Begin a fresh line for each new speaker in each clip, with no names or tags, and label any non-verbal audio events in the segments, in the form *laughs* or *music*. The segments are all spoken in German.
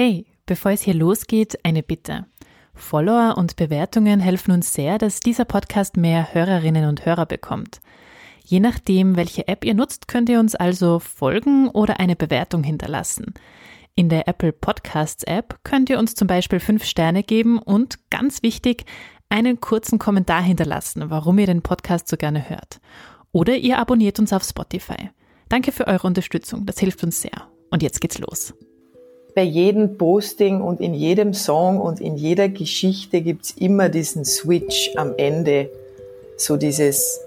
Hey, bevor es hier losgeht, eine Bitte. Follower und Bewertungen helfen uns sehr, dass dieser Podcast mehr Hörerinnen und Hörer bekommt. Je nachdem, welche App ihr nutzt, könnt ihr uns also folgen oder eine Bewertung hinterlassen. In der Apple Podcasts App könnt ihr uns zum Beispiel fünf Sterne geben und ganz wichtig, einen kurzen Kommentar hinterlassen, warum ihr den Podcast so gerne hört. Oder ihr abonniert uns auf Spotify. Danke für eure Unterstützung, das hilft uns sehr. Und jetzt geht's los.
Bei jedem Posting und in jedem Song und in jeder Geschichte gibt's immer diesen Switch am Ende. So dieses,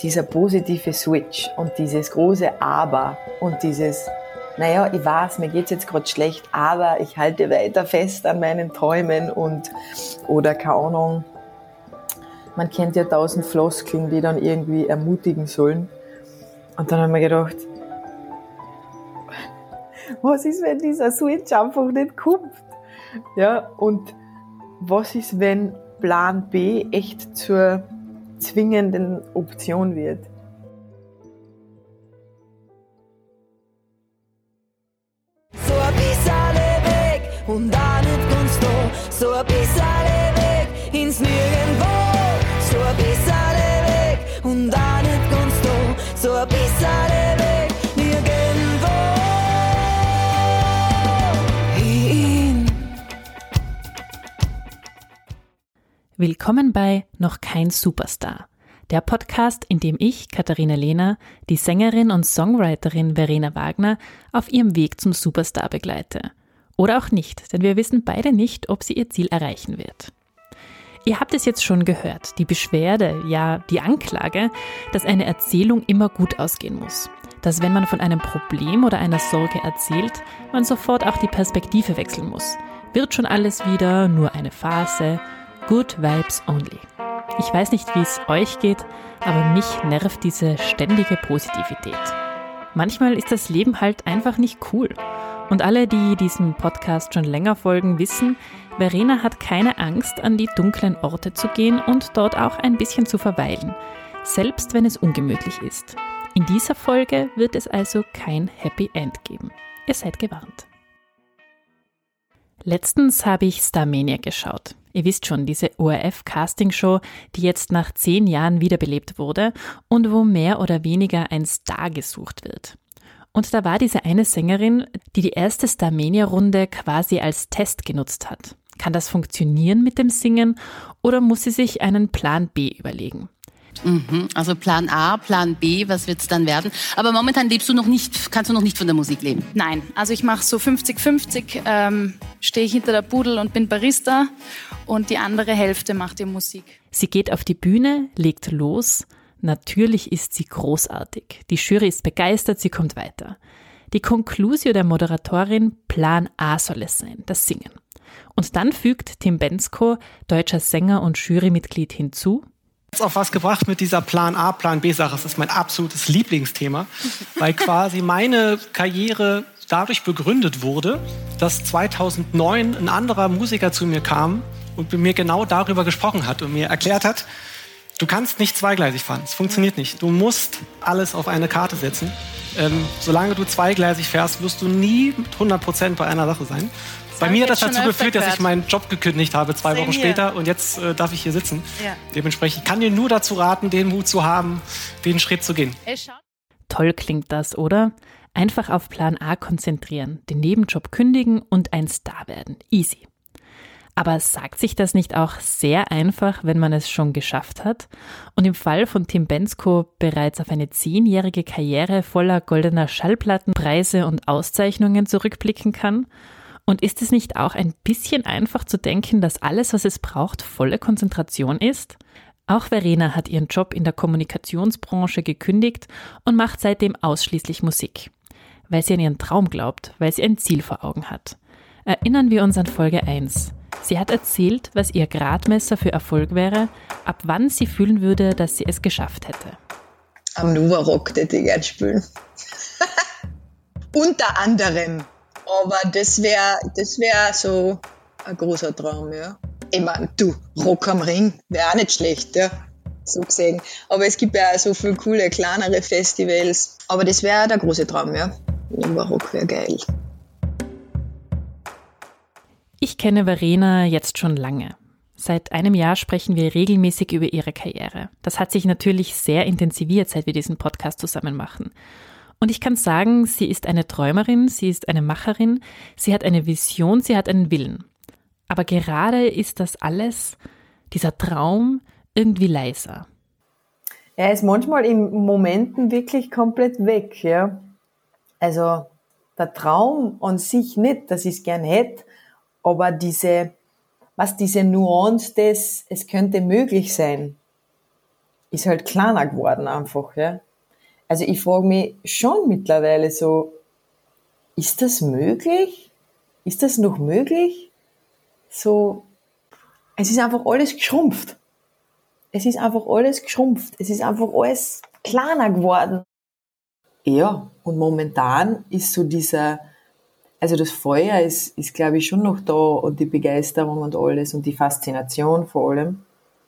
dieser positive Switch und dieses große Aber und dieses, naja, ich weiß, mir geht's jetzt gerade schlecht, aber ich halte weiter fest an meinen Träumen und, oder keine Ahnung, man kennt ja tausend Floskeln, die dann irgendwie ermutigen sollen. Und dann haben wir gedacht, was ist, wenn dieser Switch einfach nicht kommt? Ja, und was ist, wenn Plan B echt zur zwingenden Option wird?
So ein bisschen weg und auch nicht ganz da. So ein bisschen weg ins Nirgendwo. So ein bisschen weg und auch nicht ganz da. So ein bisschen weg
Willkommen bei Noch kein Superstar. Der Podcast, in dem ich, Katharina Lehner, die Sängerin und Songwriterin Verena Wagner auf ihrem Weg zum Superstar begleite. Oder auch nicht, denn wir wissen beide nicht, ob sie ihr Ziel erreichen wird. Ihr habt es jetzt schon gehört, die Beschwerde, ja die Anklage, dass eine Erzählung immer gut ausgehen muss. Dass wenn man von einem Problem oder einer Sorge erzählt, man sofort auch die Perspektive wechseln muss. Wird schon alles wieder nur eine Phase, good vibes only. Ich weiß nicht, wie es euch geht, aber mich nervt diese ständige Positivität. Manchmal ist das Leben halt einfach nicht cool. Und alle, die diesem Podcast schon länger folgen, wissen, Verena hat keine Angst, an die dunklen Orte zu gehen und dort auch ein bisschen zu verweilen, selbst wenn es ungemütlich ist. In dieser Folge wird es also kein Happy End geben. Ihr seid gewarnt. Letztens habe ich Starmania geschaut. Ihr wisst schon, diese ORF-Castingshow, die jetzt nach zehn Jahren wiederbelebt wurde und wo mehr oder weniger ein Star gesucht wird. Und da war diese eine Sängerin, die die erste Starmania-Runde quasi als Test genutzt hat. Kann das funktionieren mit dem Singen oder muss sie sich einen Plan B überlegen?
Mhm, also Plan A, Plan B, was wird's dann werden? Aber momentan lebst du noch nicht, kannst du noch nicht von der Musik leben.
Nein, also ich mache so 50-50, ähm, stehe ich hinter der Pudel und bin Barista und die andere Hälfte macht die Musik.
Sie geht auf die Bühne, legt los. Natürlich ist sie großartig. Die Jury ist begeistert, sie kommt weiter. Die Conclusio der Moderatorin Plan A soll es sein, das Singen. Und dann fügt Tim Bensko, deutscher Sänger und Jurymitglied, hinzu,
jetzt auf was gebracht mit dieser Plan A, Plan B Sache. Das ist mein absolutes Lieblingsthema, *laughs* weil quasi meine Karriere dadurch begründet wurde, dass 2009 ein anderer Musiker zu mir kam und mit mir genau darüber gesprochen hat und mir erklärt hat, du kannst nicht zweigleisig fahren. Es funktioniert nicht. Du musst alles auf eine Karte setzen. Ähm, solange du zweigleisig fährst, wirst du nie 100 Prozent bei einer Sache sein. Bei mir hat das dazu geführt, dass ich meinen Job gekündigt habe, zwei Same Wochen später. Und jetzt äh, darf ich hier sitzen. Ja. Dementsprechend kann dir nur dazu raten, den Mut zu haben, den Schritt zu gehen.
Toll klingt das, oder? Einfach auf Plan A konzentrieren, den Nebenjob kündigen und ein Star werden. Easy. Aber sagt sich das nicht auch sehr einfach, wenn man es schon geschafft hat und im Fall von Tim Bensko bereits auf eine zehnjährige Karriere voller goldener Schallplatten, Preise und Auszeichnungen zurückblicken kann? Und ist es nicht auch ein bisschen einfach zu denken, dass alles, was es braucht, volle Konzentration ist? Auch Verena hat ihren Job in der Kommunikationsbranche gekündigt und macht seitdem ausschließlich Musik. Weil sie an ihren Traum glaubt, weil sie ein Ziel vor Augen hat. Erinnern wir uns an Folge 1. Sie hat erzählt, was ihr Gradmesser für Erfolg wäre, ab wann sie fühlen würde, dass sie es geschafft hätte.
Am Nuva Rock hätte ich gern spielen. *laughs* Unter anderem. Aber das wäre das wär so ein großer Traum, ja. Ich meine, du, Rock am Ring wäre auch nicht schlecht, ja. So gesehen. Aber es gibt ja auch so viele coole, kleinere Festivals. Aber das wäre der große Traum, ja. Nuva Rock wäre geil.
Ich kenne Verena jetzt schon lange. Seit einem Jahr sprechen wir regelmäßig über ihre Karriere. Das hat sich natürlich sehr intensiviert, seit wir diesen Podcast zusammen machen. Und ich kann sagen, sie ist eine Träumerin, sie ist eine Macherin, sie hat eine Vision, sie hat einen Willen. Aber gerade ist das alles, dieser Traum, irgendwie leiser.
Er ist manchmal in Momenten wirklich komplett weg, ja. Also der Traum an sich nicht, dass ich es gern hätte, aber diese, was diese Nuance des, es könnte möglich sein, ist halt kleiner geworden einfach, ja. Also ich frage mich schon mittlerweile so, ist das möglich? Ist das noch möglich? So, es ist einfach alles geschrumpft. Es ist einfach alles geschrumpft. Es ist einfach alles kleiner geworden. Ja, und momentan ist so dieser, also das Feuer ist, ist glaube ich schon noch da und die Begeisterung und alles und die Faszination vor allem.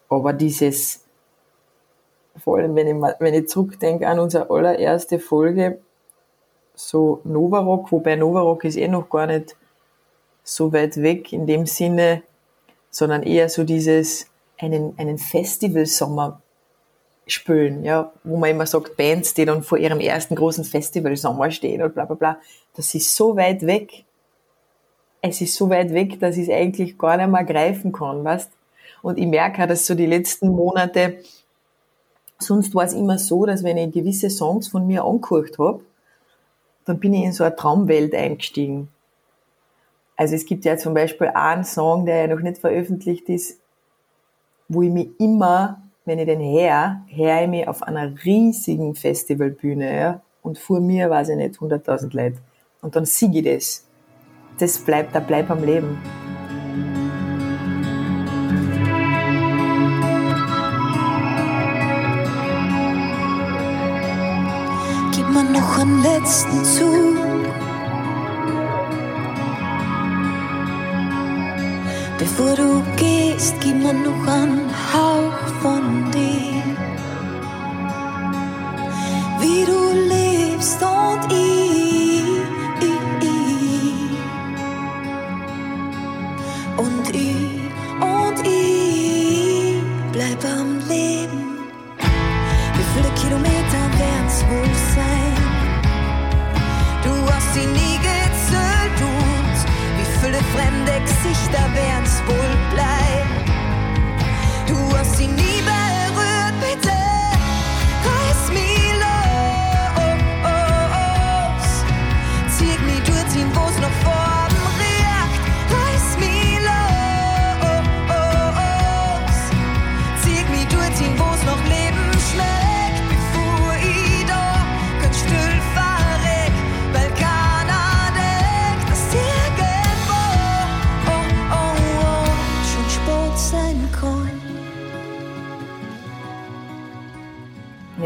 Aber dieses, vor allem wenn ich, wenn ich zurückdenke an unsere allererste Folge, so Novarock, wobei Novarock ist eh noch gar nicht so weit weg in dem Sinne, sondern eher so dieses, einen, einen Festivalsommer spülen, ja, wo man immer sagt, Bands, die dann vor ihrem ersten großen Festivalsommer stehen und bla bla bla, das ist so weit weg. Es ist so weit weg, dass ich es eigentlich gar nicht mehr greifen kann, weißt? Und ich merke auch, dass so die letzten Monate, sonst war es immer so, dass wenn ich gewisse Songs von mir angehört habe, dann bin ich in so eine Traumwelt eingestiegen. Also es gibt ja zum Beispiel einen Song, der ja noch nicht veröffentlicht ist, wo ich mich immer, wenn ich den her, her ich mich auf einer riesigen Festivalbühne, ja, und vor mir, weiß ich nicht, 100.000 Leute. Und dann siege ich das. Das bleibt, da bleibt am Leben.
Letzten Zug. Bevor du gehst, gib mir noch einen Hauch von dir.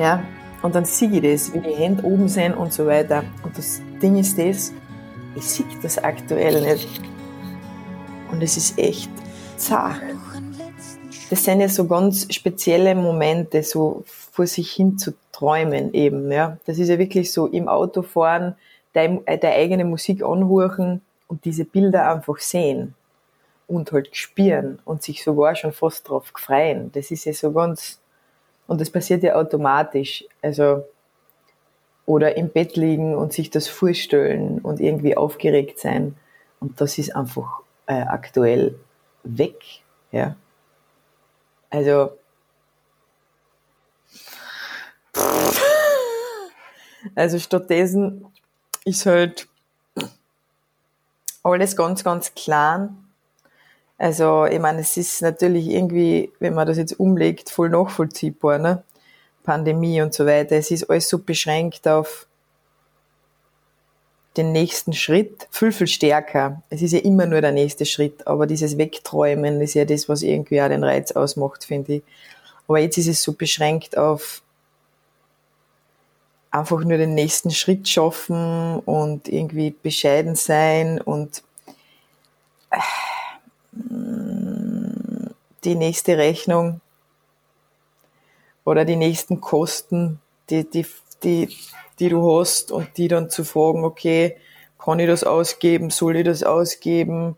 Ja, und dann sehe ich das, wie die Hände oben sind und so weiter. Und das Ding ist das, ich sehe das aktuell nicht. Und es ist echt zart. Das sind ja so ganz spezielle Momente, so vor sich hin zu träumen eben, ja. Das ist ja wirklich so im Auto fahren, deine, deine eigene Musik anhören und diese Bilder einfach sehen und halt spüren und sich sogar schon fast drauf freuen. Das ist ja so ganz, und das passiert ja automatisch. Also, oder im Bett liegen und sich das vorstellen und irgendwie aufgeregt sein. Und das ist einfach äh, aktuell weg. Ja. Also, also stattdessen ist halt alles ganz, ganz klein. Also, ich meine, es ist natürlich irgendwie, wenn man das jetzt umlegt, voll nachvollziehbar, ne? Pandemie und so weiter. Es ist alles so beschränkt auf den nächsten Schritt, viel, viel stärker. Es ist ja immer nur der nächste Schritt, aber dieses Wegträumen ist ja das, was irgendwie auch den Reiz ausmacht, finde ich. Aber jetzt ist es so beschränkt auf einfach nur den nächsten Schritt schaffen und irgendwie bescheiden sein und äh, die nächste Rechnung oder die nächsten Kosten, die, die, die, die du hast und die dann zu fragen, okay, kann ich das ausgeben, soll ich das ausgeben?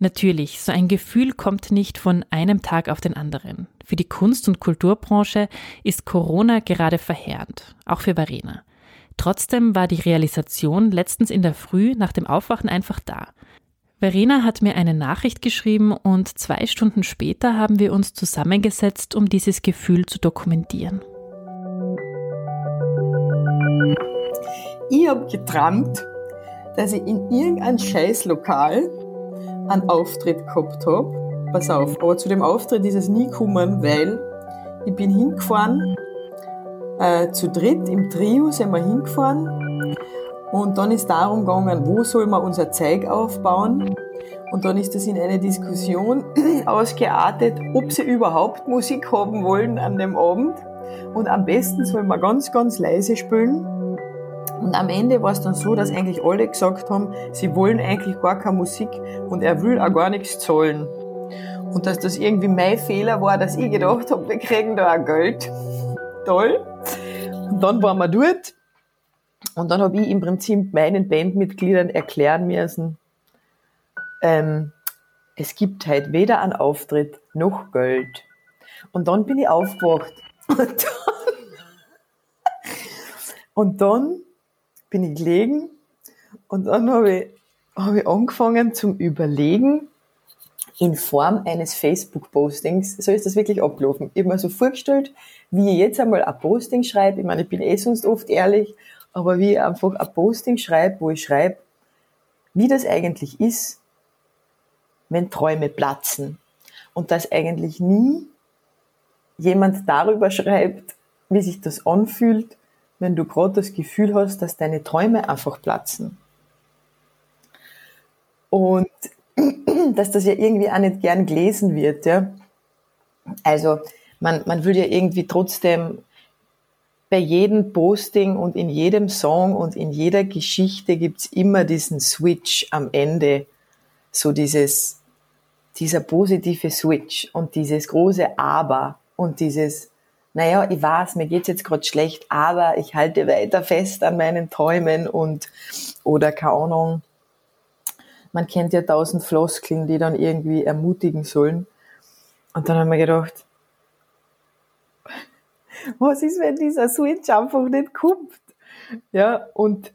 Natürlich, so ein Gefühl kommt nicht von einem Tag auf den anderen. Für die Kunst- und Kulturbranche ist Corona gerade verheerend, auch für Verena. Trotzdem war die Realisation letztens in der Früh nach dem Aufwachen einfach da. Verena hat mir eine Nachricht geschrieben und zwei Stunden später haben wir uns zusammengesetzt, um dieses Gefühl zu dokumentieren.
Ich habe geträumt, dass ich in irgendein Scheißlokal einen Auftritt gehabt habe. Pass auf, aber zu dem Auftritt ist es nie gekommen, weil ich bin hingefahren, äh, zu dritt im Trio sind wir hingefahren und dann ist darum gegangen, wo soll man unser Zeug aufbauen und dann ist das in eine Diskussion *clears throat* ausgeartet, ob sie überhaupt Musik haben wollen an dem Abend und am besten soll man ganz, ganz leise spielen und am Ende war es dann so, dass eigentlich alle gesagt haben, sie wollen eigentlich gar keine Musik und er will auch gar nichts zahlen. Und dass das irgendwie mein Fehler war, dass ich gedacht habe, wir kriegen da auch Geld. *laughs* Toll. Und dann waren wir dort. Und dann habe ich im Prinzip meinen Bandmitgliedern erklären müssen, ähm, es gibt halt weder einen Auftritt noch Geld. Und dann bin ich aufgewacht. *laughs* Und dann, und dann bin ich gelegen und dann habe ich, hab ich angefangen zum Überlegen in Form eines Facebook-Postings. So ist das wirklich abgelaufen. Ich habe mir so vorgestellt, wie ich jetzt einmal ein Posting schreibe. Ich meine, ich bin eh sonst oft ehrlich, aber wie ich einfach ein Posting schreibe, wo ich schreibe, wie das eigentlich ist, wenn Träume platzen. Und dass eigentlich nie jemand darüber schreibt, wie sich das anfühlt, wenn du gerade das Gefühl hast, dass deine Träume einfach platzen. Und *clears throat* dass das ja irgendwie auch nicht gern gelesen wird, ja. Also, man, man will ja irgendwie trotzdem bei jedem Posting und in jedem Song und in jeder Geschichte gibt's immer diesen Switch am Ende. So dieses, dieser positive Switch und dieses große Aber und dieses, naja, ich weiß, mir geht's jetzt gerade schlecht, aber ich halte weiter fest an meinen Träumen und, oder keine Ahnung, man kennt ja tausend Floskeln, die dann irgendwie ermutigen sollen. Und dann haben wir gedacht, was ist, wenn dieser Switch einfach nicht kommt? Ja, und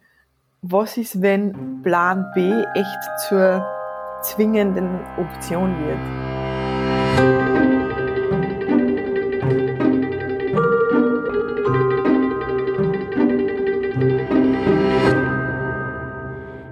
was ist, wenn Plan B echt zur zwingenden Option wird?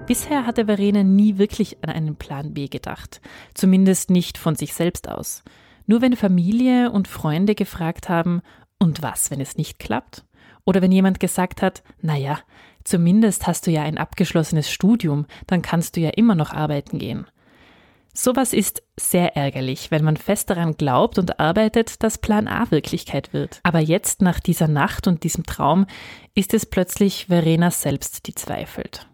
Bisher hatte Verena nie wirklich an einen Plan B gedacht, zumindest nicht von sich selbst aus. Nur wenn Familie und Freunde gefragt haben, und was, wenn es nicht klappt? Oder wenn jemand gesagt hat, naja, zumindest hast du ja ein abgeschlossenes Studium, dann kannst du ja immer noch arbeiten gehen. Sowas ist sehr ärgerlich, wenn man fest daran glaubt und arbeitet, dass Plan A Wirklichkeit wird. Aber jetzt, nach dieser Nacht und diesem Traum, ist es plötzlich Verena selbst, die zweifelt.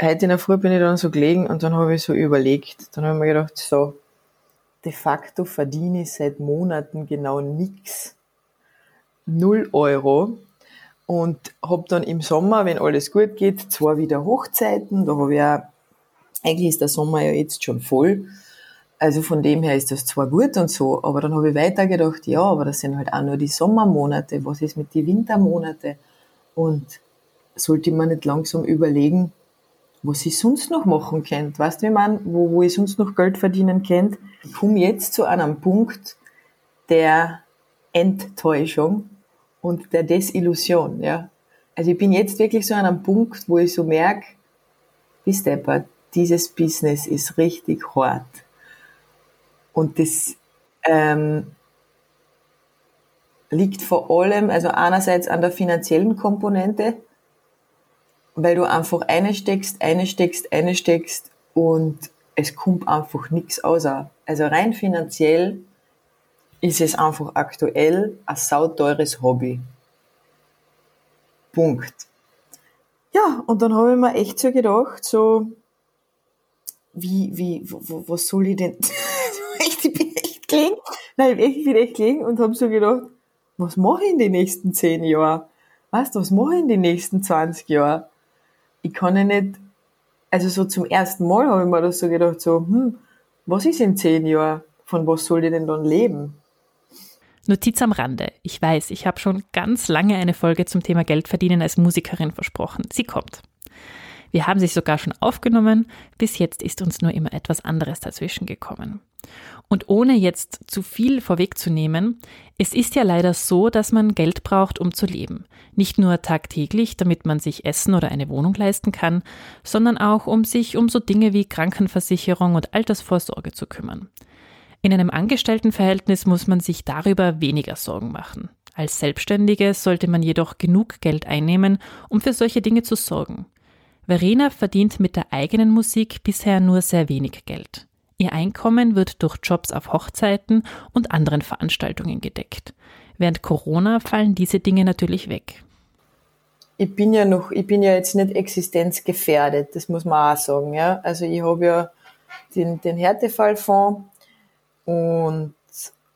Heute in der Früh bin ich dann so gelegen und dann habe ich so überlegt. Dann habe ich mir gedacht, so, de facto verdiene ich seit Monaten genau nichts. 0 Euro. Und habe dann im Sommer, wenn alles gut geht, zwar wieder Hochzeiten, da habe ich auch, eigentlich ist der Sommer ja jetzt schon voll, also von dem her ist das zwar gut und so, aber dann habe ich weiter gedacht, ja, aber das sind halt auch nur die Sommermonate, was ist mit den Wintermonaten und sollte man nicht langsam überlegen, was ich sonst noch machen könnte, weißt du, wie man, wo, wo ich sonst noch Geld verdienen könnte, ich komme jetzt zu einem Punkt der Enttäuschung, und der Desillusion, ja. Also ich bin jetzt wirklich so an einem Punkt, wo ich so merke, bis deppert, dieses Business ist richtig hart. Und das ähm, liegt vor allem, also einerseits an der finanziellen Komponente, weil du einfach eine steckst, eine steckst, eine steckst und es kommt einfach nichts außer. Also rein finanziell ist es einfach aktuell ein sauteures Hobby. Punkt. Ja, und dann habe ich mir echt so gedacht, so, wie, wie, was soll ich denn, *laughs* ich bin echt gelegen, nein, ich bin echt gelegen und habe so gedacht, was mache ich in den nächsten zehn Jahren? Weißt du, was mache ich in den nächsten 20 Jahren? ich kann ja nicht, also so zum ersten Mal habe ich mir das so gedacht, so, hm, was ist in zehn Jahren? Von was soll ich denn dann leben?
Notiz am Rande. Ich weiß, ich habe schon ganz lange eine Folge zum Thema Geldverdienen als Musikerin versprochen. Sie kommt. Wir haben sie sogar schon aufgenommen. Bis jetzt ist uns nur immer etwas anderes dazwischen gekommen. Und ohne jetzt zu viel vorwegzunehmen, es ist ja leider so, dass man Geld braucht, um zu leben. Nicht nur tagtäglich, damit man sich Essen oder eine Wohnung leisten kann, sondern auch, um sich um so Dinge wie Krankenversicherung und Altersvorsorge zu kümmern. In einem Angestelltenverhältnis muss man sich darüber weniger Sorgen machen. Als Selbstständige sollte man jedoch genug Geld einnehmen, um für solche Dinge zu sorgen. Verena verdient mit der eigenen Musik bisher nur sehr wenig Geld. Ihr Einkommen wird durch Jobs auf Hochzeiten und anderen Veranstaltungen gedeckt. Während Corona fallen diese Dinge natürlich weg.
Ich bin ja noch, ich bin ja jetzt nicht existenzgefährdet, das muss man auch sagen, ja. Also ich habe ja den, den Härtefallfonds und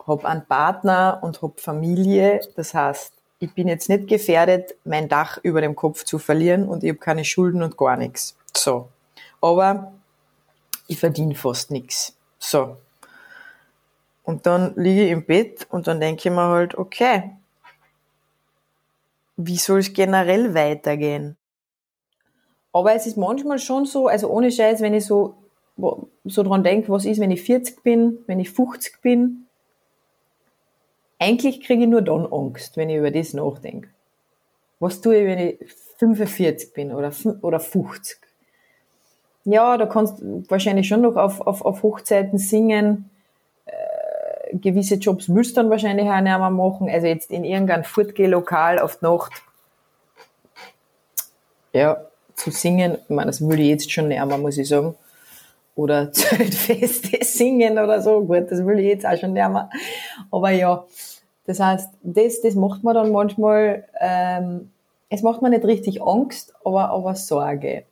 habe einen Partner und habe Familie. Das heißt, ich bin jetzt nicht gefährdet, mein Dach über dem Kopf zu verlieren und ich habe keine Schulden und gar nichts. So. Aber ich verdiene fast nichts. So. Und dann liege ich im Bett und dann denke ich mir halt, okay, wie soll es generell weitergehen? Aber es ist manchmal schon so, also ohne Scheiß, wenn ich so, so dran denke, was ist, wenn ich 40 bin, wenn ich 50 bin, eigentlich kriege ich nur dann Angst, wenn ich über das nachdenke. Was tue ich, wenn ich 45 bin oder, oder 50? ja, da kannst du wahrscheinlich schon noch auf, auf, auf Hochzeiten singen. Äh, gewisse Jobs müsst dann wahrscheinlich auch nicht mehr machen. Also jetzt in irgendein Fortgeh-Lokal auf die Nacht. Ja, zu singen, ich meine, das will ich jetzt schon nicht mehr, muss ich sagen. Oder *laughs* Zeltfeste singen oder so. Gut, das will ich jetzt auch schon mehr. Aber ja, das heißt, das, das macht man dann manchmal, ähm, es macht mir nicht richtig Angst, aber, aber Sorge.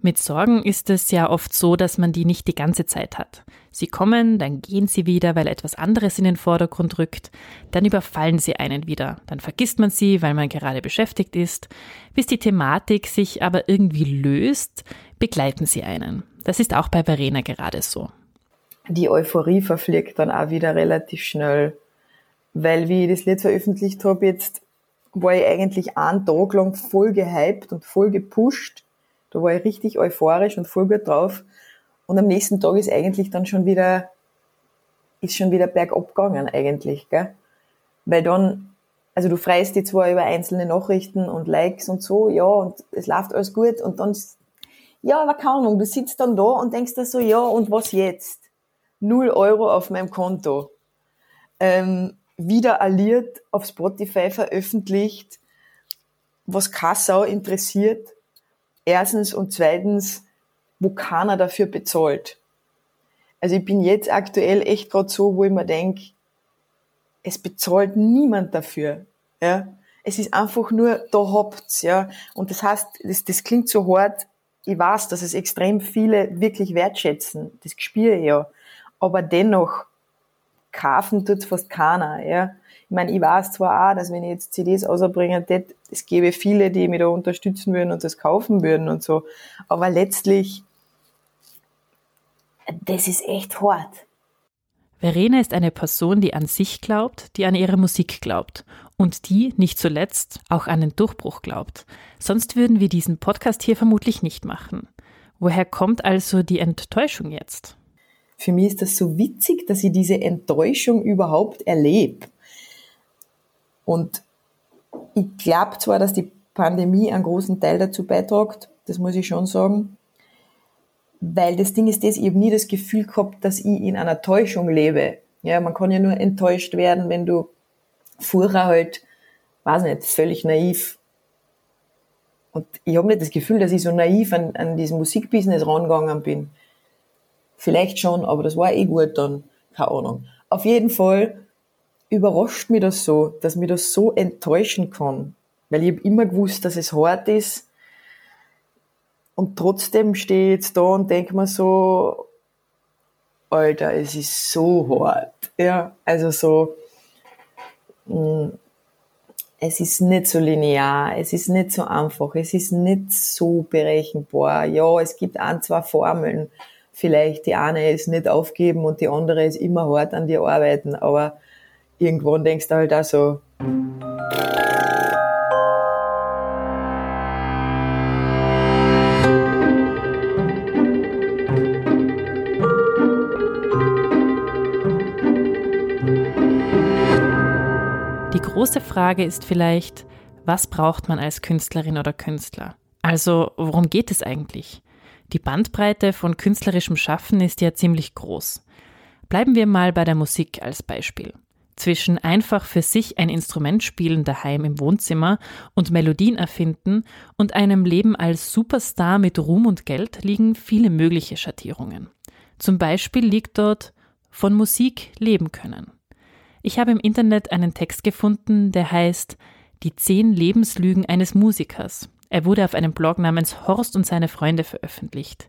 Mit Sorgen ist es ja oft so, dass man die nicht die ganze Zeit hat. Sie kommen, dann gehen sie wieder, weil etwas anderes in den Vordergrund rückt, dann überfallen sie einen wieder, dann vergisst man sie, weil man gerade beschäftigt ist, bis die Thematik sich aber irgendwie löst, begleiten sie einen. Das ist auch bei Verena gerade so.
Die Euphorie verfliegt dann auch wieder relativ schnell, weil wie ich das Lied veröffentlicht habe, jetzt war ich eigentlich einen Tag lang voll gehypt und voll gepusht da war ich richtig euphorisch und voll gut drauf. Und am nächsten Tag ist eigentlich dann schon wieder, ist schon wieder bergab gegangen eigentlich, gell? Weil dann, also du freust dich zwar über einzelne Nachrichten und Likes und so, ja, und es läuft alles gut und dann, ja, aber keine Ahnung, du sitzt dann da und denkst dir so, ja, und was jetzt? Null Euro auf meinem Konto. Ähm, wieder alliert auf Spotify veröffentlicht, was Kassau interessiert Erstens und zweitens, wo keiner dafür bezahlt. Also ich bin jetzt aktuell echt gerade so, wo ich mir denke, es bezahlt niemand dafür. Ja? Es ist einfach nur, da habt's, ja. Und das heißt, das, das klingt so hart, ich weiß, dass es extrem viele wirklich wertschätzen. Das spüre ich ja. Aber dennoch, kaufen tut fast keiner, ja. Ich meine, ich weiß zwar auch, dass wenn ich jetzt CDs ausbringe, es gäbe viele, die mich da unterstützen würden und das kaufen würden und so. Aber letztlich, das ist echt hart.
Verena ist eine Person, die an sich glaubt, die an ihre Musik glaubt und die, nicht zuletzt, auch an den Durchbruch glaubt. Sonst würden wir diesen Podcast hier vermutlich nicht machen. Woher kommt also die Enttäuschung jetzt?
Für mich ist das so witzig, dass ich diese Enttäuschung überhaupt erlebe. Und ich glaube zwar, dass die Pandemie einen großen Teil dazu beiträgt, das muss ich schon sagen, weil das Ding ist das, ich habe nie das Gefühl gehabt, dass ich in einer Täuschung lebe. Ja, man kann ja nur enttäuscht werden, wenn du vorher halt, weiß nicht, völlig naiv. Und ich habe nicht das Gefühl, dass ich so naiv an, an dieses Musikbusiness rangegangen bin. Vielleicht schon, aber das war eh gut dann. Keine Ahnung. Auf jeden Fall überrascht mich das so, dass mich das so enttäuschen kann. Weil ich habe immer gewusst, dass es hart ist. Und trotzdem stehe ich jetzt da und denke mir so, Alter, es ist so hart. Ja, also so, es ist nicht so linear, es ist nicht so einfach, es ist nicht so berechenbar. Ja, es gibt ein, zwei Formeln vielleicht die eine ist nicht aufgeben und die andere ist immer hart an dir arbeiten, aber irgendwann denkst du halt auch so,
große Frage ist vielleicht, was braucht man als Künstlerin oder Künstler? Also, worum geht es eigentlich? Die Bandbreite von künstlerischem Schaffen ist ja ziemlich groß. Bleiben wir mal bei der Musik als Beispiel. Zwischen einfach für sich ein Instrument spielen daheim im Wohnzimmer und Melodien erfinden und einem Leben als Superstar mit Ruhm und Geld liegen viele mögliche Schattierungen. Zum Beispiel liegt dort von Musik leben können. Ich habe im Internet einen Text gefunden, der heißt Die zehn Lebenslügen eines Musikers. Er wurde auf einem Blog namens Horst und seine Freunde veröffentlicht.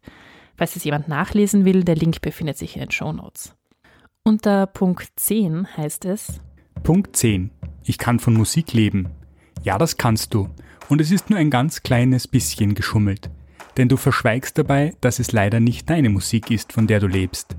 Falls es jemand nachlesen will, der Link befindet sich in den Show Notes. Unter Punkt 10 heißt es
Punkt 10. Ich kann von Musik leben. Ja, das kannst du. Und es ist nur ein ganz kleines bisschen geschummelt. Denn du verschweigst dabei, dass es leider nicht deine Musik ist, von der du lebst.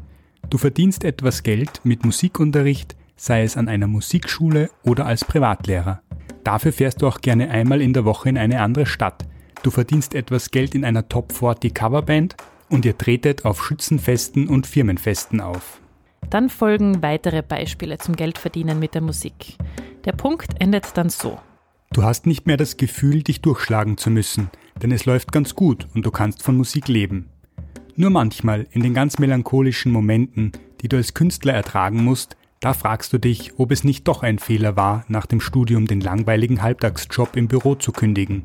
Du verdienst etwas Geld mit Musikunterricht, sei es an einer Musikschule oder als Privatlehrer. Dafür fährst du auch gerne einmal in der Woche in eine andere Stadt. Du verdienst etwas Geld in einer Top 40 Coverband und ihr tretet auf Schützenfesten und Firmenfesten auf.
Dann folgen weitere Beispiele zum Geldverdienen mit der Musik. Der Punkt endet dann so.
Du hast nicht mehr das Gefühl, dich durchschlagen zu müssen, denn es läuft ganz gut und du kannst von Musik leben. Nur manchmal, in den ganz melancholischen Momenten, die du als Künstler ertragen musst, da fragst du dich, ob es nicht doch ein Fehler war, nach dem Studium den langweiligen Halbtagsjob im Büro zu kündigen.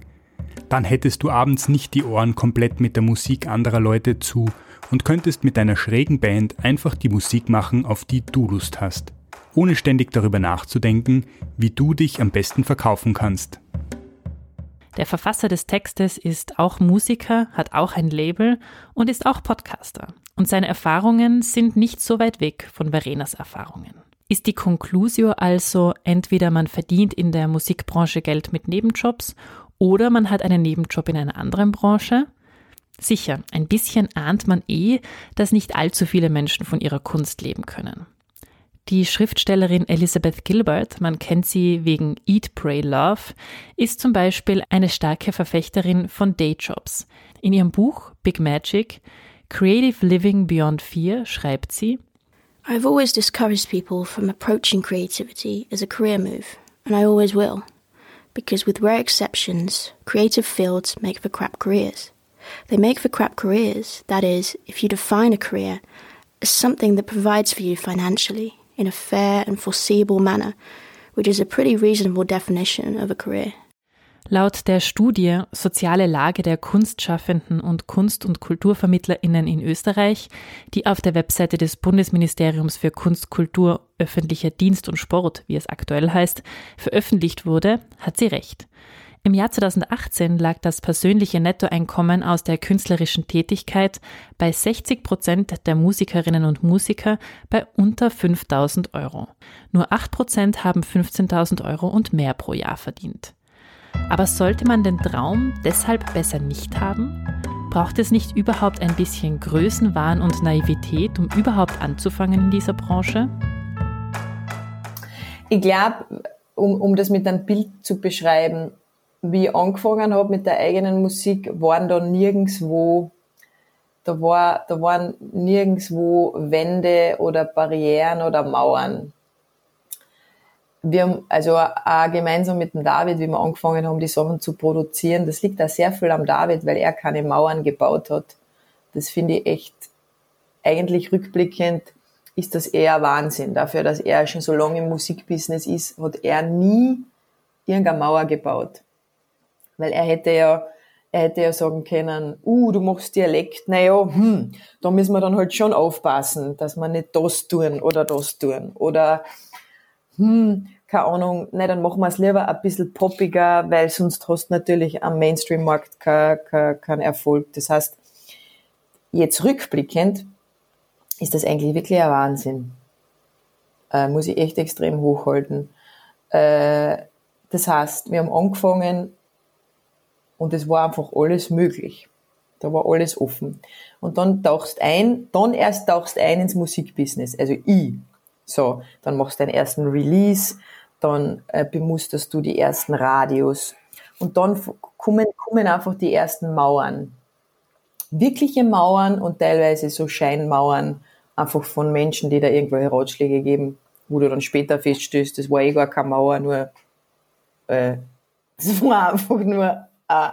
Dann hättest du abends nicht die Ohren komplett mit der Musik anderer Leute zu und könntest mit deiner schrägen Band einfach die Musik machen, auf die du Lust hast, ohne ständig darüber nachzudenken, wie du dich am besten verkaufen kannst.
Der Verfasser des Textes ist auch Musiker, hat auch ein Label und ist auch Podcaster. Und seine Erfahrungen sind nicht so weit weg von Verenas Erfahrungen. Ist die Conclusio also entweder man verdient in der Musikbranche Geld mit Nebenjobs oder man hat einen Nebenjob in einer anderen Branche? Sicher, ein bisschen ahnt man eh, dass nicht allzu viele Menschen von ihrer Kunst leben können. Die Schriftstellerin Elizabeth Gilbert, man kennt sie wegen Eat, Pray, Love, ist zum Beispiel eine starke Verfechterin von Dayjobs. In ihrem Buch Big Magic Creative Living Beyond Fear schreibt sie,
I've always discouraged people from approaching creativity as a career move, and I always will. Because with rare exceptions, creative fields make for crap careers. They make for crap careers, that is, if you define a career as something that provides for you financially in a fair and foreseeable manner, which is a pretty reasonable definition of a career.
Laut der Studie Soziale Lage der Kunstschaffenden und Kunst- und Kulturvermittlerinnen in Österreich, die auf der Webseite des Bundesministeriums für Kunst, Kultur, öffentlicher Dienst und Sport, wie es aktuell heißt, veröffentlicht wurde, hat sie recht. Im Jahr 2018 lag das persönliche Nettoeinkommen aus der künstlerischen Tätigkeit bei 60 Prozent der Musikerinnen und Musiker bei unter 5000 Euro. Nur 8 Prozent haben 15.000 Euro und mehr pro Jahr verdient. Aber sollte man den Traum deshalb besser nicht haben? Braucht es nicht überhaupt ein bisschen Größenwahn und Naivität, um überhaupt anzufangen in dieser Branche?
Ich glaube, um, um das mit einem Bild zu beschreiben, wie ich angefangen habe mit der eigenen Musik, waren da nirgendswo, da war, da waren nirgendswo Wände oder Barrieren oder Mauern. Wir haben, also auch gemeinsam mit dem David, wie wir angefangen haben, die Sachen zu produzieren, das liegt da sehr viel am David, weil er keine Mauern gebaut hat. Das finde ich echt, eigentlich rückblickend, ist das eher Wahnsinn. Dafür, dass er schon so lange im Musikbusiness ist, hat er nie irgendeine Mauer gebaut. Weil er hätte ja, er hätte ja sagen können, uh, du machst Dialekt, naja, hm, da müssen wir dann halt schon aufpassen, dass wir nicht das tun oder das tun. Oder, hm, keine Ahnung, nein, dann machen wir es lieber ein bisschen poppiger, weil sonst hast du natürlich am Mainstream-Markt keinen kein, kein Erfolg. Das heißt, jetzt rückblickend ist das eigentlich wirklich ein Wahnsinn. Äh, muss ich echt extrem hochhalten. Äh, das heißt, wir haben angefangen und es war einfach alles möglich. Da war alles offen. Und dann tauchst ein, dann erst tauchst ein ins Musikbusiness, also ich. So, dann machst du deinen ersten Release, dann äh, bemusterst du die ersten Radios und dann kommen, kommen einfach die ersten Mauern. Wirkliche Mauern und teilweise so Scheinmauern, einfach von Menschen, die da irgendwelche Ratschläge geben, wo du dann später feststellst, das war eh gar keine Mauer, nur äh, *laughs* das war einfach nur äh,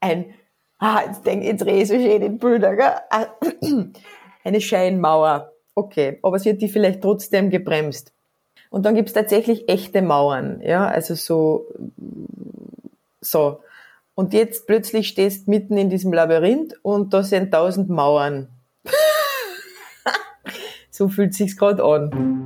ein, ah, jetzt denke ich, drehe so schön in Bilder, gell? *clears throat* eine Scheinmauer. Okay, aber es wird die vielleicht trotzdem gebremst. Und dann gibt's tatsächlich echte Mauern, ja, also so, so. Und jetzt plötzlich stehst mitten in diesem Labyrinth und da sind tausend Mauern. *laughs* so fühlt sich's gerade an.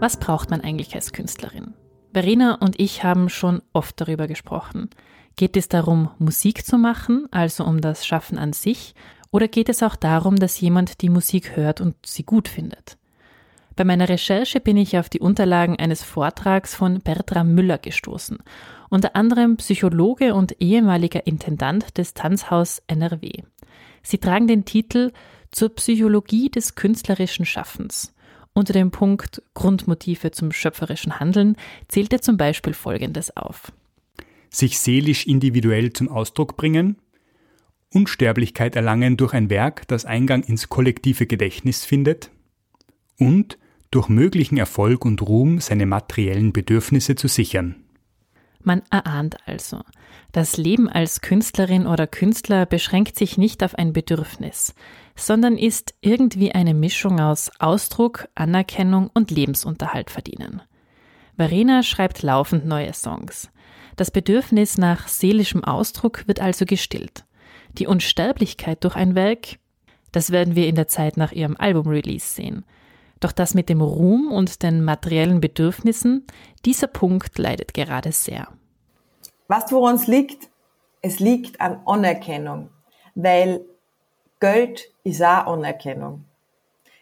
Was braucht man eigentlich als Künstlerin? Verena und ich haben schon oft darüber gesprochen. Geht es darum, Musik zu machen, also um das Schaffen an sich, oder geht es auch darum, dass jemand die Musik hört und sie gut findet? Bei meiner Recherche bin ich auf die Unterlagen eines Vortrags von Bertram Müller gestoßen, unter anderem Psychologe und ehemaliger Intendant des Tanzhaus NRW. Sie tragen den Titel Zur Psychologie des künstlerischen Schaffens unter dem Punkt Grundmotive zum schöpferischen Handeln zählt er zum Beispiel Folgendes auf.
Sich seelisch individuell zum Ausdruck bringen, Unsterblichkeit erlangen durch ein Werk, das Eingang ins kollektive Gedächtnis findet und durch möglichen Erfolg und Ruhm seine materiellen Bedürfnisse zu sichern.
Man erahnt also, das Leben als Künstlerin oder Künstler beschränkt sich nicht auf ein Bedürfnis, sondern ist irgendwie eine Mischung aus Ausdruck, Anerkennung und Lebensunterhalt verdienen. Verena schreibt laufend neue Songs. Das Bedürfnis nach seelischem Ausdruck wird also gestillt. Die Unsterblichkeit durch ein Werk, das werden wir in der Zeit nach ihrem Album-Release sehen. Doch das mit dem Ruhm und den materiellen Bedürfnissen, dieser Punkt leidet gerade sehr.
Du, woran es liegt? Es liegt an Anerkennung, weil Geld ist auch Anerkennung.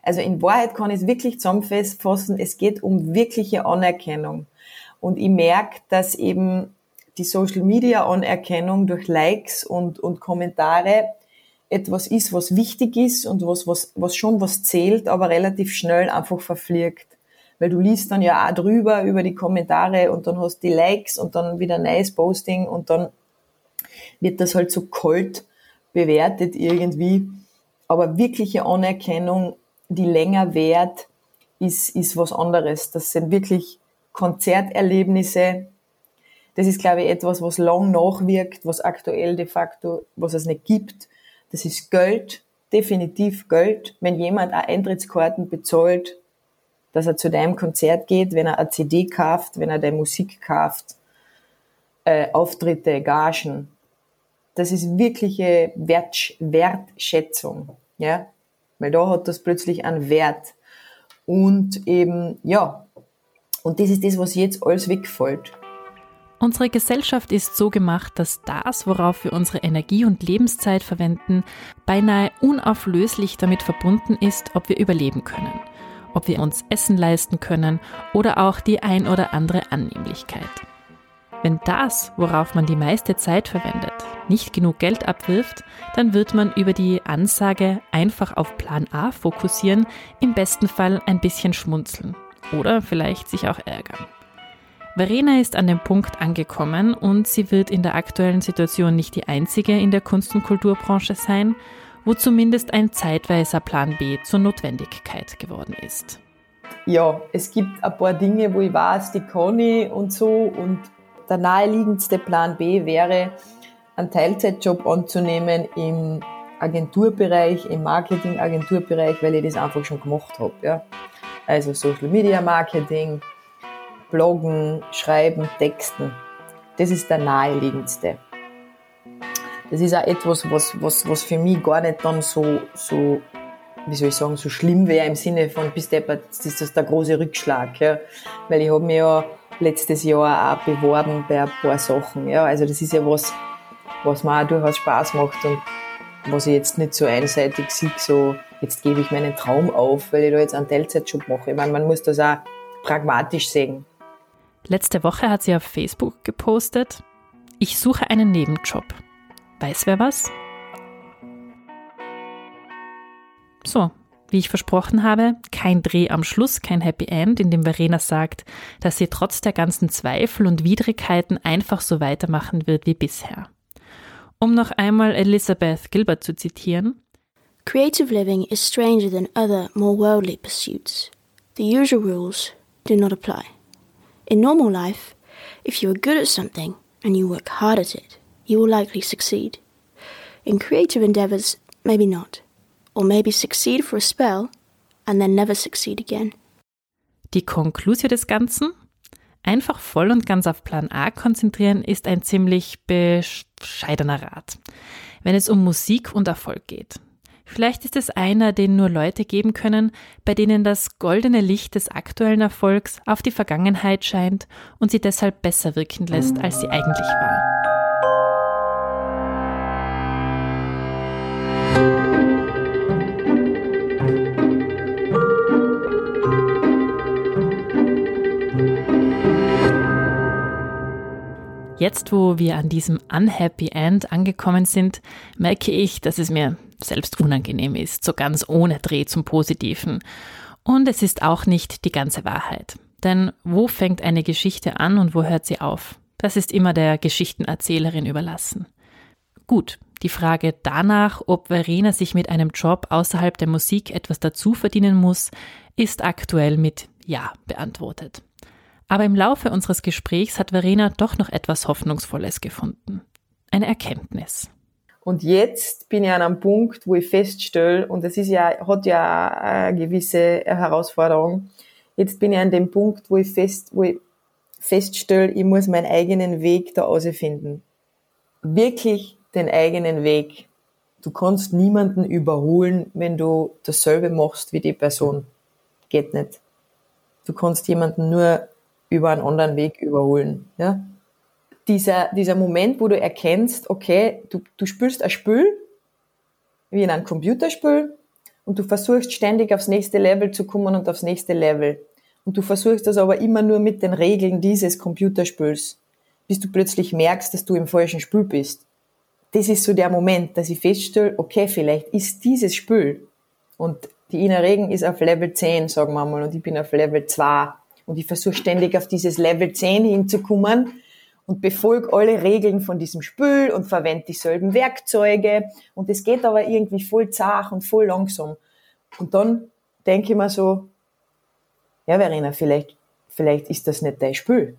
Also in Wahrheit kann ich es wirklich zusammenfassen, es geht um wirkliche Anerkennung. Und ich merke, dass eben die Social Media Anerkennung durch Likes und, und Kommentare etwas ist, was wichtig ist und was, was, was schon was zählt, aber relativ schnell einfach verfliegt. Weil du liest dann ja auch drüber über die Kommentare und dann hast die Likes und dann wieder ein neues Posting und dann wird das halt so kalt bewertet irgendwie. Aber wirkliche Anerkennung, die länger währt, ist, ist was anderes. Das sind wirklich Konzerterlebnisse. Das ist, glaube ich, etwas, was lang nachwirkt, was aktuell de facto, was es nicht gibt. Das ist Geld, definitiv Geld. Wenn jemand auch Eintrittskarten bezahlt, dass er zu deinem Konzert geht, wenn er eine CD kauft, wenn er deine Musik kauft, äh, Auftritte, Gagen, das ist wirkliche Wert, Wertschätzung, ja, weil da hat das plötzlich einen Wert und eben, ja, und das ist das, was jetzt alles wegfällt.
Unsere Gesellschaft ist so gemacht, dass das, worauf wir unsere Energie und Lebenszeit verwenden, beinahe unauflöslich damit verbunden ist, ob wir überleben können, ob wir uns Essen leisten können oder auch die ein oder andere Annehmlichkeit. Wenn das, worauf man die meiste Zeit verwendet, nicht genug Geld abwirft, dann wird man über die Ansage einfach auf Plan A fokussieren, im besten Fall ein bisschen schmunzeln oder vielleicht sich auch ärgern. Verena ist an dem Punkt angekommen und sie wird in der aktuellen Situation nicht die einzige in der Kunst- und Kulturbranche sein, wo zumindest ein zeitweiser Plan B zur Notwendigkeit geworden ist.
Ja, es gibt ein paar Dinge, wo ich weiß, die kann ich und so und der naheliegendste Plan B wäre, einen Teilzeitjob anzunehmen im Agenturbereich, im Marketing-Agenturbereich, weil ich das einfach schon gemacht habe. Ja. Also Social Media Marketing, Bloggen, Schreiben, Texten. Das ist der naheliegendste. Das ist auch etwas, was, was, was für mich gar nicht dann so, so, wie soll ich sagen, so schlimm wäre im Sinne von bis deppert, ist das der große Rückschlag. Ja. Weil ich habe mir ja letztes Jahr auch beworben bei ein paar Sachen. Ja, also das ist ja was, was mir auch durchaus Spaß macht und was ich jetzt nicht so einseitig sehe, so jetzt gebe ich meinen Traum auf, weil ich da jetzt einen Teilzeitjob mache. Ich meine, man muss das auch pragmatisch sehen.
Letzte Woche hat sie auf Facebook gepostet, ich suche einen Nebenjob. Weiß wer was? So, wie ich versprochen habe, kein Dreh am Schluss, kein Happy End, in dem Verena sagt, dass sie trotz der ganzen Zweifel und Widrigkeiten einfach so weitermachen wird wie bisher. Um noch einmal Elizabeth Gilbert zu zitieren.
Creative living is stranger than other, more worldly pursuits. The usual rules do not apply. In normal life, if you are good at something and you work hard at it, you will likely succeed. In creative endeavors, maybe not. Or maybe succeed for a spell and then never succeed again.
Die Konklusion des Ganzen? Einfach voll und ganz auf Plan A konzentrieren ist ein ziemlich bescheidener Rat, wenn es um Musik und Erfolg geht. Vielleicht ist es einer, den nur Leute geben können, bei denen das goldene Licht des aktuellen Erfolgs auf die Vergangenheit scheint und sie deshalb besser wirken lässt, als sie eigentlich war. Jetzt, wo wir an diesem Unhappy End angekommen sind, merke ich, dass es mir selbst unangenehm ist, so ganz ohne Dreh zum Positiven. Und es ist auch nicht die ganze Wahrheit. Denn wo fängt eine Geschichte an und wo hört sie auf? Das ist immer der Geschichtenerzählerin überlassen. Gut, die Frage danach, ob Verena sich mit einem Job außerhalb der Musik etwas dazu verdienen muss, ist aktuell mit Ja beantwortet. Aber im Laufe unseres Gesprächs hat Verena doch noch etwas Hoffnungsvolles gefunden. Eine Erkenntnis.
Und jetzt bin ich an einem Punkt, wo ich feststelle, und das ist ja, hat ja eine gewisse Herausforderung. Jetzt bin ich an dem Punkt, wo ich fest, wo ich feststelle, ich muss meinen eigenen Weg da finden. Wirklich den eigenen Weg. Du kannst niemanden überholen, wenn du dasselbe machst wie die Person. Geht nicht. Du kannst jemanden nur über einen anderen Weg überholen. Ja? Dieser, dieser Moment, wo du erkennst, okay, du, du spülst ein Spül, wie in einem Computerspül, und du versuchst ständig aufs nächste Level zu kommen und aufs nächste Level. Und du versuchst das aber immer nur mit den Regeln dieses Computerspüls, bis du plötzlich merkst, dass du im falschen Spül bist. Das ist so der Moment, dass ich feststelle, okay, vielleicht ist dieses Spül und die Ina Regen ist auf Level 10, sagen wir mal, und ich bin auf Level 2 und ich versuche ständig auf dieses Level 10 hinzukommen und befolge alle Regeln von diesem Spül und verwende dieselben Werkzeuge. Und es geht aber irgendwie voll zart und voll langsam. Und dann denke ich mir so, ja, Verena, vielleicht, vielleicht ist das nicht dein Spül.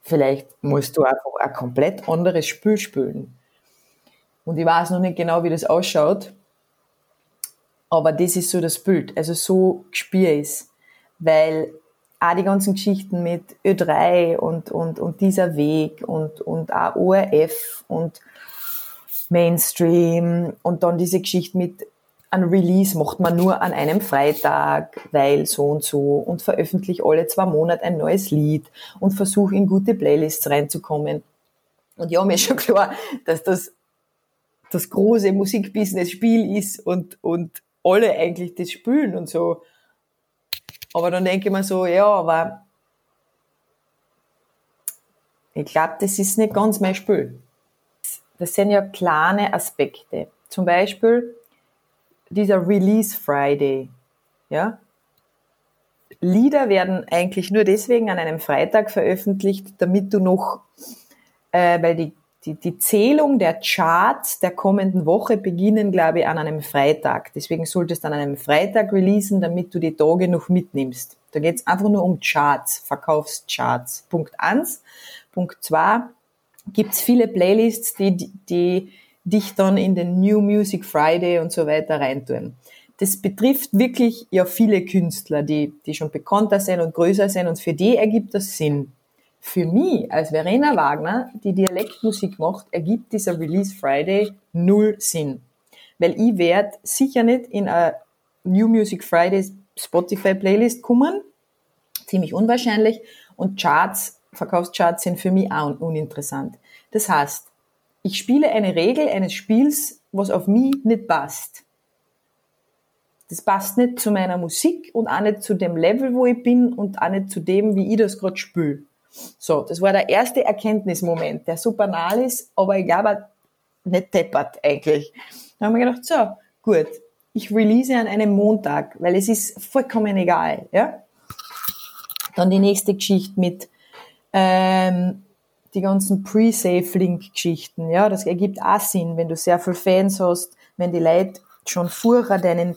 Vielleicht musst du einfach ein komplett anderes Spül spülen. Und ich weiß noch nicht genau, wie das ausschaut. Aber das ist so das Bild. Also so spür ich es weil auch die ganzen Geschichten mit Ö3 und, und, und dieser Weg und, und auch ORF und Mainstream und dann diese Geschichte mit ein Release macht man nur an einem Freitag, weil so und so und veröffentlicht alle zwei Monate ein neues Lied und versuche in gute Playlists reinzukommen. Und ja, mir ist schon klar, dass das das große Musikbusiness-Spiel ist und, und alle eigentlich das spülen und so. Aber dann denke ich mir so, ja, aber ich glaube, das ist nicht ganz mein Spiel. Das sind ja kleine Aspekte. Zum Beispiel dieser Release Friday. Ja? Lieder werden eigentlich nur deswegen an einem Freitag veröffentlicht, damit du noch, äh, weil die die, die Zählung der Charts der kommenden Woche beginnen, glaube ich, an einem Freitag. Deswegen solltest du an einem Freitag releasen, damit du die Tage noch mitnimmst. Da geht's einfach nur um Charts, Verkaufscharts. Punkt eins. Punkt zwei gibt's viele Playlists, die, die dich dann in den New Music Friday und so weiter reintun. Das betrifft wirklich ja viele Künstler, die, die schon bekannter sind und größer sind und für die ergibt das Sinn für mich als Verena Wagner, die Dialektmusik macht, ergibt dieser Release Friday null Sinn. Weil ich werde sicher nicht in eine New Music Friday Spotify Playlist kommen. Ziemlich unwahrscheinlich. Und Charts, Verkaufscharts sind für mich auch uninteressant. Das heißt, ich spiele eine Regel eines Spiels, was auf mich nicht passt. Das passt nicht zu meiner Musik und auch nicht zu dem Level, wo ich bin und auch nicht zu dem, wie ich das gerade spiele. So, das war der erste Erkenntnismoment, der so banal ist, aber ich glaube nicht deppert eigentlich. Da haben wir gedacht, so, gut, ich release an einem Montag, weil es ist vollkommen egal, ja. Dann die nächste Geschichte mit ähm, die ganzen Pre-Save-Link-Geschichten, ja, das ergibt auch Sinn, wenn du sehr viele Fans hast, wenn die Leute schon vorher deinen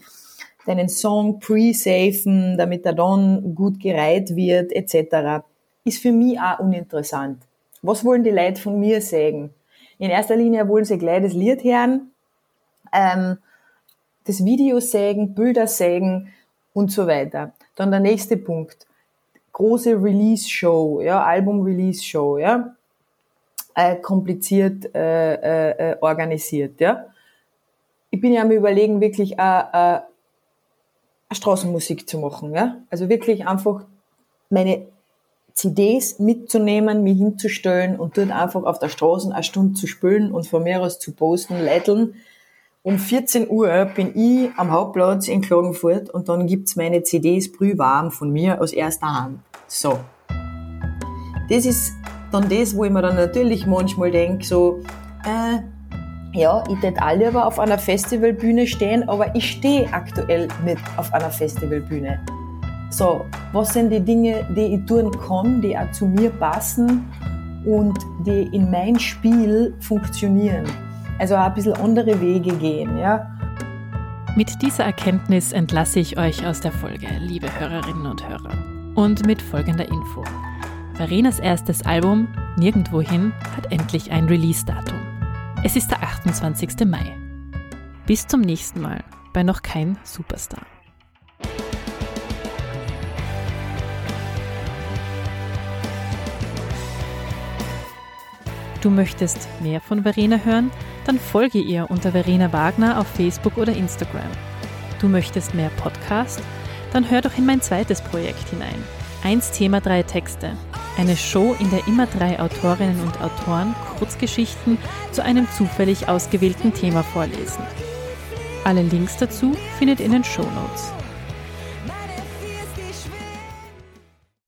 deinen Song pre-safen, damit er dann gut gereiht wird, etc., ist für mich auch uninteressant. Was wollen die Leute von mir sagen? In erster Linie wollen sie gleich das Lied hören, ähm, das Video sägen, Bilder sägen und so weiter. Dann der nächste Punkt. Große Release-Show, ja, Album-Release-Show, ja. Äh, kompliziert äh, äh, äh organisiert, ja. Ich bin ja am überlegen, wirklich äh, äh, Straßenmusik zu machen. Ja? Also wirklich einfach meine CDs mitzunehmen, mich hinzustellen und dort einfach auf der Straße eine Stunde zu spülen und von mir aus zu posten, leideln. Um 14 Uhr bin ich am Hauptplatz in Klagenfurt und dann gibt's meine CDs brühwarm von mir aus erster Hand. So. Das ist dann das, wo ich mir dann natürlich manchmal denke, so, äh, ja, ich tät auch lieber auf einer Festivalbühne stehen, aber ich stehe aktuell nicht auf einer Festivalbühne. So, was sind die Dinge, die ich tun kann, die auch zu mir passen und die in mein Spiel funktionieren? Also auch ein bisschen andere Wege gehen, ja.
Mit dieser Erkenntnis entlasse ich euch aus der Folge, liebe Hörerinnen und Hörer. Und mit folgender Info. Verenas erstes Album Nirgendwohin hat endlich ein Release-Datum. Es ist der 28. Mai. Bis zum nächsten Mal bei noch kein Superstar. Du möchtest mehr von Verena hören? Dann folge ihr unter Verena Wagner auf Facebook oder Instagram. Du möchtest mehr Podcast? Dann hör doch in mein zweites Projekt hinein. Eins Thema, drei Texte. Eine Show, in der immer drei Autorinnen und Autoren Kurzgeschichten zu einem zufällig ausgewählten Thema vorlesen. Alle Links dazu findet ihr in den Show Notes.